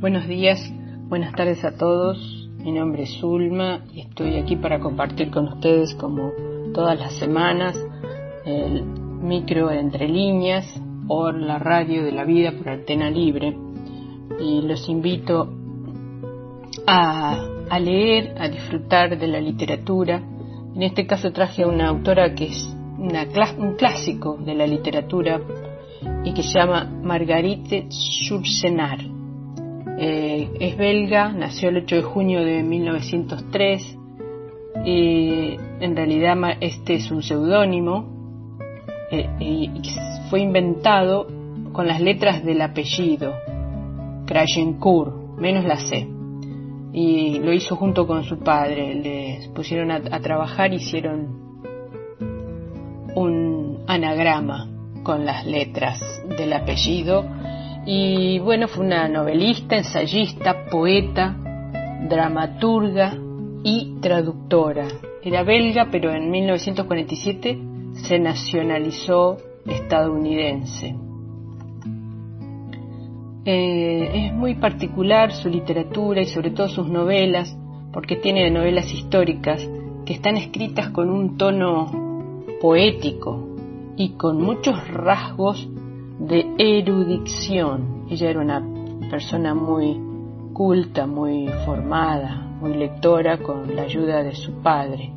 Buenos días, buenas tardes a todos. Mi nombre es Zulma y estoy aquí para compartir con ustedes, como todas las semanas, el micro entre líneas por la radio de la vida por Antena Libre. Y los invito a, leer, a disfrutar de la literatura. En este caso traje a una autora que es un clásico de la literatura y que se llama Marguerite Yourcenar eh, es belga, nació el 8 de junio de 1903 y en realidad este es un seudónimo eh, y fue inventado con las letras del apellido Krajencourt, menos la C. Y lo hizo junto con su padre. Le pusieron a, a trabajar, hicieron un anagrama con las letras del apellido y bueno, fue una novelista, ensayista, poeta, dramaturga y traductora. Era belga, pero en 1947 se nacionalizó estadounidense. Eh, es muy particular su literatura y sobre todo sus novelas, porque tiene novelas históricas que están escritas con un tono poético y con muchos rasgos de erudición. Ella era una persona muy culta, muy formada, muy lectora con la ayuda de su padre.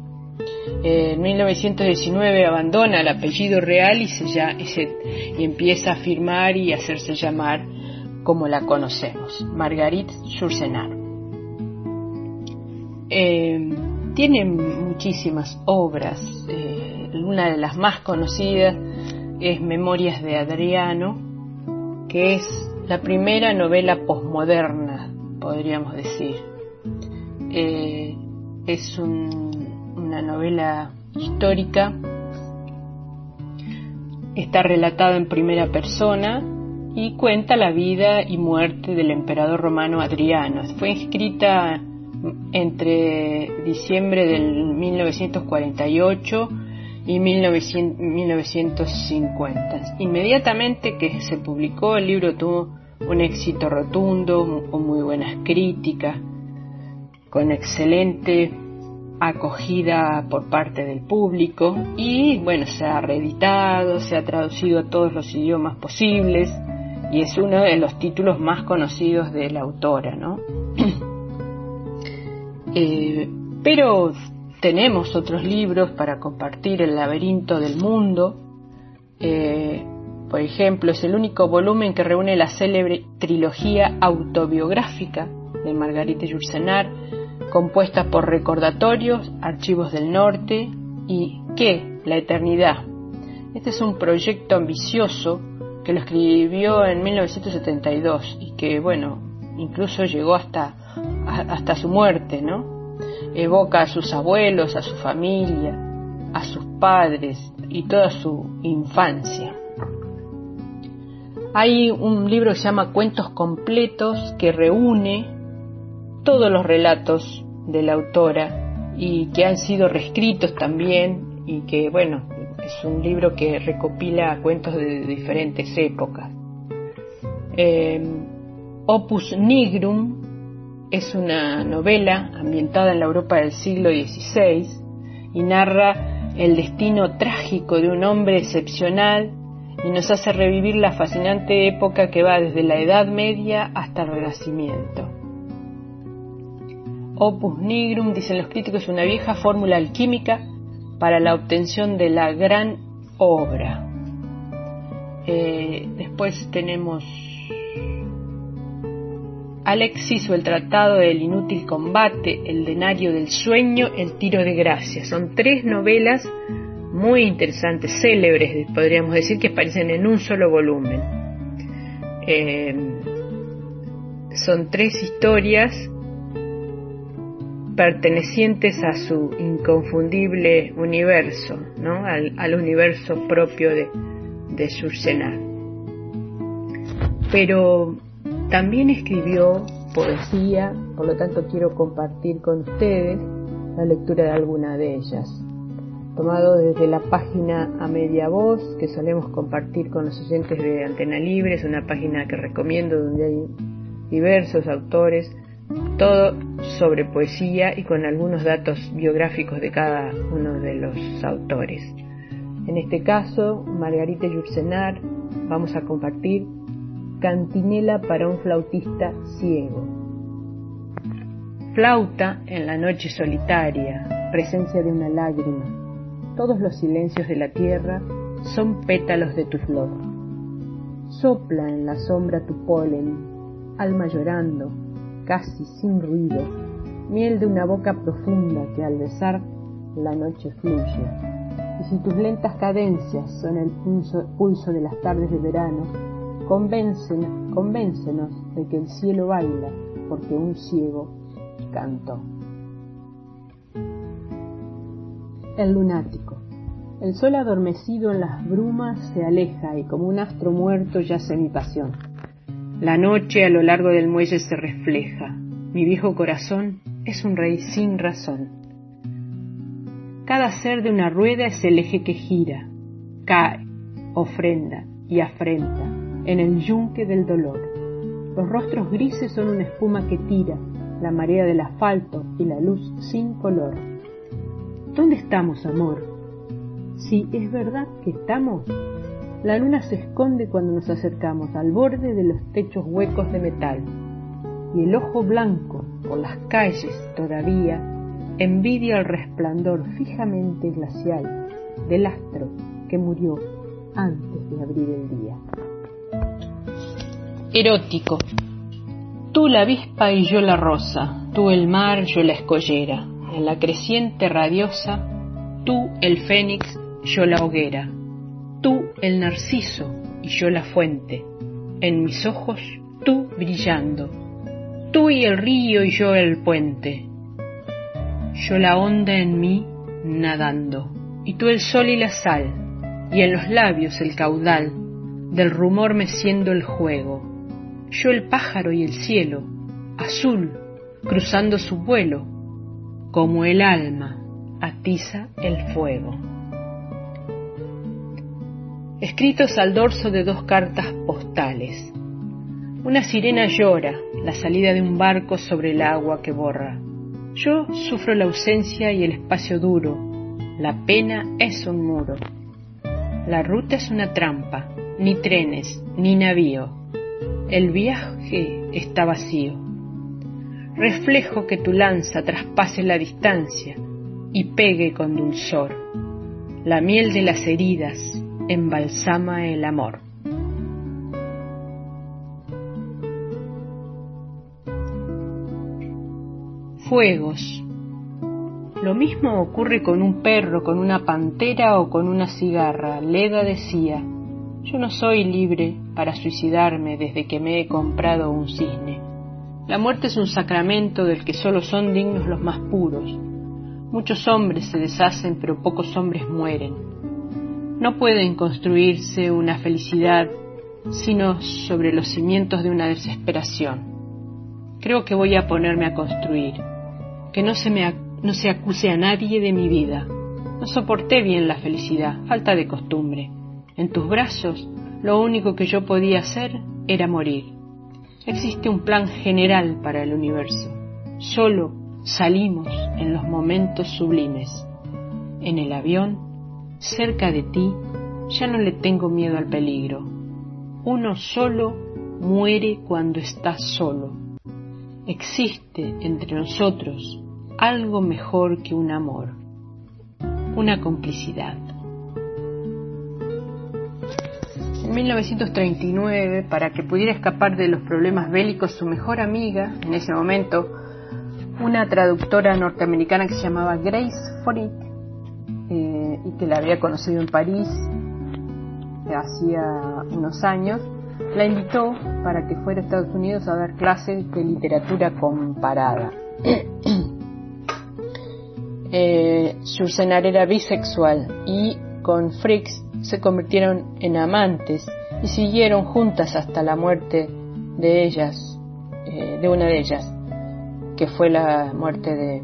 En 1919 abandona el apellido real y, se, ya, y, empieza a firmar y hacerse llamar como la conocemos, Marguerite Yourcenar. Eh, tiene muchísimas obras, eh, una de las más conocidas es Memorias de Adriano, que es la primera novela posmoderna, podríamos decir. Eh, es una novela histórica, está relatada en primera persona y cuenta la vida y muerte del emperador romano Adriano. Fue escrita entre diciembre del 1948 y 1950. Inmediatamente que se publicó el libro tuvo un éxito rotundo, con muy buenas críticas, con excelente acogida por parte del público y bueno, se ha reeditado, se ha traducido a todos los idiomas posibles y es uno de los títulos más conocidos de la autora, ¿no? eh, pero tenemos otros libros para compartir, El laberinto del mundo, eh, por ejemplo, es el único volumen que reúne la célebre trilogía autobiográfica de Margarita Yourcenar, compuesta por recordatorios, archivos del norte y ¿qué? La eternidad. Este es un proyecto ambicioso que lo escribió en 1972 y que, bueno, incluso llegó hasta, hasta su muerte, ¿no? Evoca a sus abuelos, a su familia, a sus padres y toda su infancia. Hay un libro que se llama Cuentos completos que reúne todos los relatos de la autora y que han sido reescritos también y que bueno, es un libro que recopila cuentos de diferentes épocas. Eh, Opus Nigrum es una novela ambientada en la Europa del siglo XVI y narra el destino trágico de un hombre excepcional y nos hace revivir la fascinante época que va desde la Edad Media hasta el Renacimiento. Opus Nigrum, dicen los críticos, es una vieja fórmula alquímica para la obtención de la gran obra. Eh, después tenemos Alexis o el Tratado del Inútil Combate, El Denario del Sueño, El Tiro de Gracia. Son tres novelas muy interesantes, célebres, podríamos decir, que aparecen en un solo volumen. Eh, son tres historias pertenecientes a su inconfundible universo, ¿no? al, universo propio de, de Pero también escribió poesía, por lo tanto quiero compartir con ustedes la lectura de alguna de ellas. Tomado desde la página A Media Voz, que solemos compartir con los oyentes de Antena Libre, es una página que recomiendo donde hay diversos autores, todo sobre poesía y con algunos datos biográficos de cada uno de los autores. En este caso, Margarita Yursenar, vamos a compartir Cantinela para un flautista ciego. Flauta en la noche solitaria, presencia de una lágrima. Todos los silencios de la tierra son pétalos de tu flor. Sopla en la sombra tu polen, alma llorando, casi sin ruido, miel de una boca profunda que al besar la noche fluye. Y si tus lentas cadencias son el pulso, de las tardes de verano, convéncenos de que el cielo baila porque un ciego cantó. El lunático. El sol adormecido en las brumas se aleja y como un astro muerto yace mi pasión. La noche a lo largo del muelle se refleja. Mi viejo corazón es un rey sin razón. Cada ser de una rueda es el eje que gira, cae, ofrenda y afrenta en el yunque del dolor. Los rostros grises son una espuma que tira, la marea del asfalto y la luz sin color. ¿Dónde estamos, amor? Si es verdad que estamos, la luna se esconde cuando nos acercamos al borde de los techos huecos de metal, y el ojo blanco por las calles todavía envidia el resplandor fijamente glacial del astro que murió antes de abrir el día. Erótico. Tú la avispa y yo la rosa, tú el mar, yo la escollera, en la creciente radiosa, tú el fénix, yo la hoguera. Tú el narciso y yo la fuente, en mis ojos tú brillando, tú y el río y yo el puente, yo la onda en mí nadando, y tú el sol y la sal, y en los labios el caudal, del rumor meciendo el juego, yo el pájaro y el cielo, azul, cruzando su vuelo, como el alma atiza el fuego escritos al dorso de dos cartas postales. Una sirena llora, la salida de un barco sobre el agua que borra. Yo sufro la ausencia y el espacio duro. La pena es un muro. La ruta es una trampa, ni trenes, ni navío. El viaje está vacío. Reflejo que tu lanza traspase la distancia y pegue con dulzor. La miel de las heridas, embalsama el amor. Fuegos. Lo mismo ocurre con un perro, con una pantera o con una cigarra. Leda decía, yo no soy libre para suicidarme desde que me he comprado un cisne. La muerte es un sacramento del que solo son dignos los más puros. Muchos hombres se deshacen, pero pocos hombres mueren. No pueden construirse una felicidad sino sobre los cimientos de una desesperación. Creo que voy a ponerme a construir, que no se me no se acuse a nadie de mi vida. No soporté bien la felicidad, falta de costumbre. En tus brazos lo único que yo podía hacer era morir. Existe un plan general para el universo. Solo salimos en los momentos sublimes. En el avión cerca de ti, ya no le tengo miedo al peligro. Uno solo muere cuando está solo. Existe entre nosotros algo mejor que un amor, una complicidad. En 1939, para que pudiera escapar de los problemas bélicos, su mejor amiga, en ese momento, una traductora norteamericana que se llamaba Grace Frick, eh, y que la había conocido en París hacía unos años, la invitó para que fuera a Estados Unidos a dar clases de literatura comparada. eh, era bisexual y con Fricks se convirtieron en amantes y siguieron juntas hasta la muerte de ellas, eh, de una de ellas, que fue la muerte de,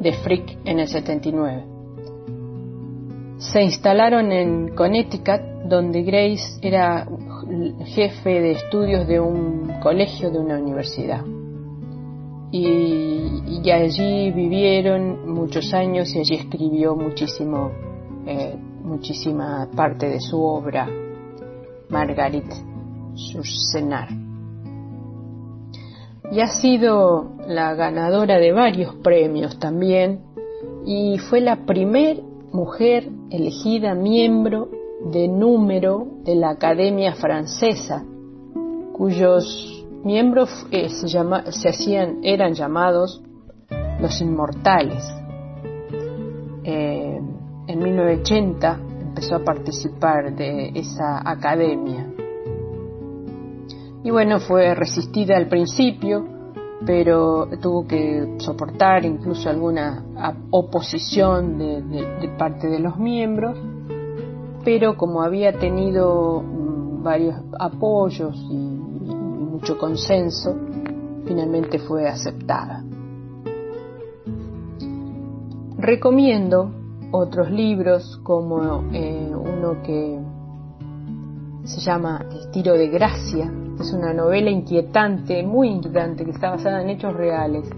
de Frick en el 79. Se instalaron en Connecticut, donde Grace era jefe de estudios de un colegio de una universidad. Y, allí vivieron muchos años y allí escribió muchísimo, eh, muchísima parte de su obra, Margarit Yourcenar. Y ha sido la ganadora de varios premios también y fue la primer mujer elegida miembro de número de la Academia Francesa, cuyos miembros eh, se, se, hacían, eran llamados los inmortales. Eh, en 1980 empezó a participar de esa academia. Y bueno, fue resistida al principio, pero tuvo que soportar incluso alguna oposición de, parte de los miembros, pero como había tenido mm, varios apoyos y, mucho consenso, finalmente fue aceptada. Recomiendo otros libros como eh, uno que se llama El tiro de gracia, es una novela inquietante, muy inquietante, que está basada en hechos reales.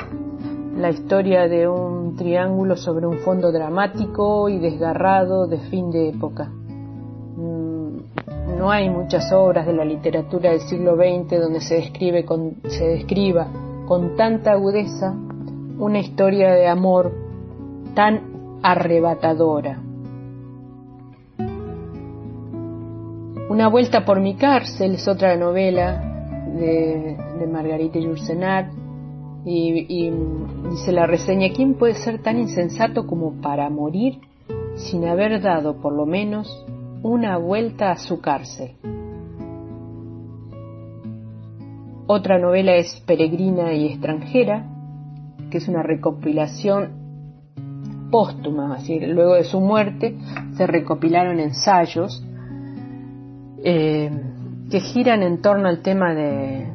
La historia de un triángulo sobre un fondo dramático y desgarrado de fin de época. Mm, no hay muchas obras de la literatura del siglo XX donde se, describe con, se describa con tanta agudeza una historia de amor tan arrebatadora. Una vuelta por mi cárcel es otra novela de, Margarita Yourcenar y, y dice la reseña, ¿quién puede ser tan insensato como para morir sin haber dado por lo menos una vuelta a su cárcel? Otra novela es Peregrina y extranjera, que es una recopilación póstuma, así luego de su muerte se recopilaron ensayos eh, que giran en torno al tema de,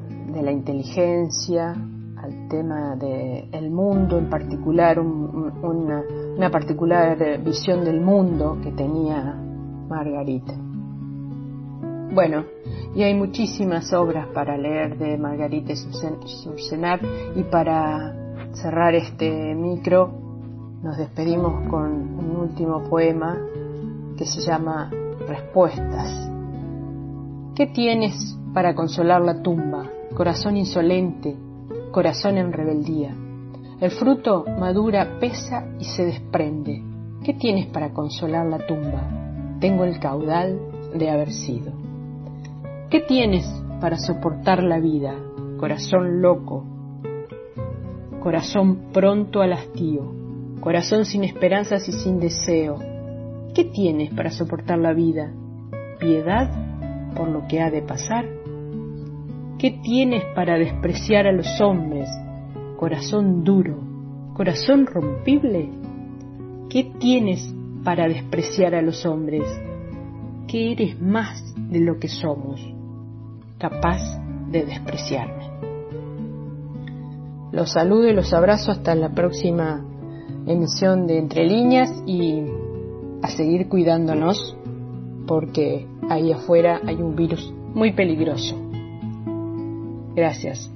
la inteligencia, al tema del mundo en particular, una, particular visión del mundo que tenía Margarita. Bueno, y hay muchísimas obras para leer de Margarita Sursenar y para cerrar este micro nos despedimos con un último poema que se llama Respuestas ¿Qué tienes para consolar la tumba, corazón insolente, corazón en rebeldía? El fruto madura, pesa y se desprende. ¿Qué tienes para consolar la tumba? Tengo el caudal de haber sido. ¿Qué tienes para soportar la vida, corazón loco, corazón pronto al hastío, corazón sin esperanzas y sin deseo? ¿Qué tienes para soportar la vida? ¿Piedad por lo que ha de pasar? ¿Qué tienes para despreciar a los hombres, corazón duro, corazón rompible? ¿Qué tienes para despreciar a los hombres? ¿Qué eres más de lo que somos, capaz de despreciarme? Los saludo y los abrazo hasta la próxima emisión de Entre Líneas y a seguir cuidándonos porque ahí afuera hay un virus muy peligroso. Gracias.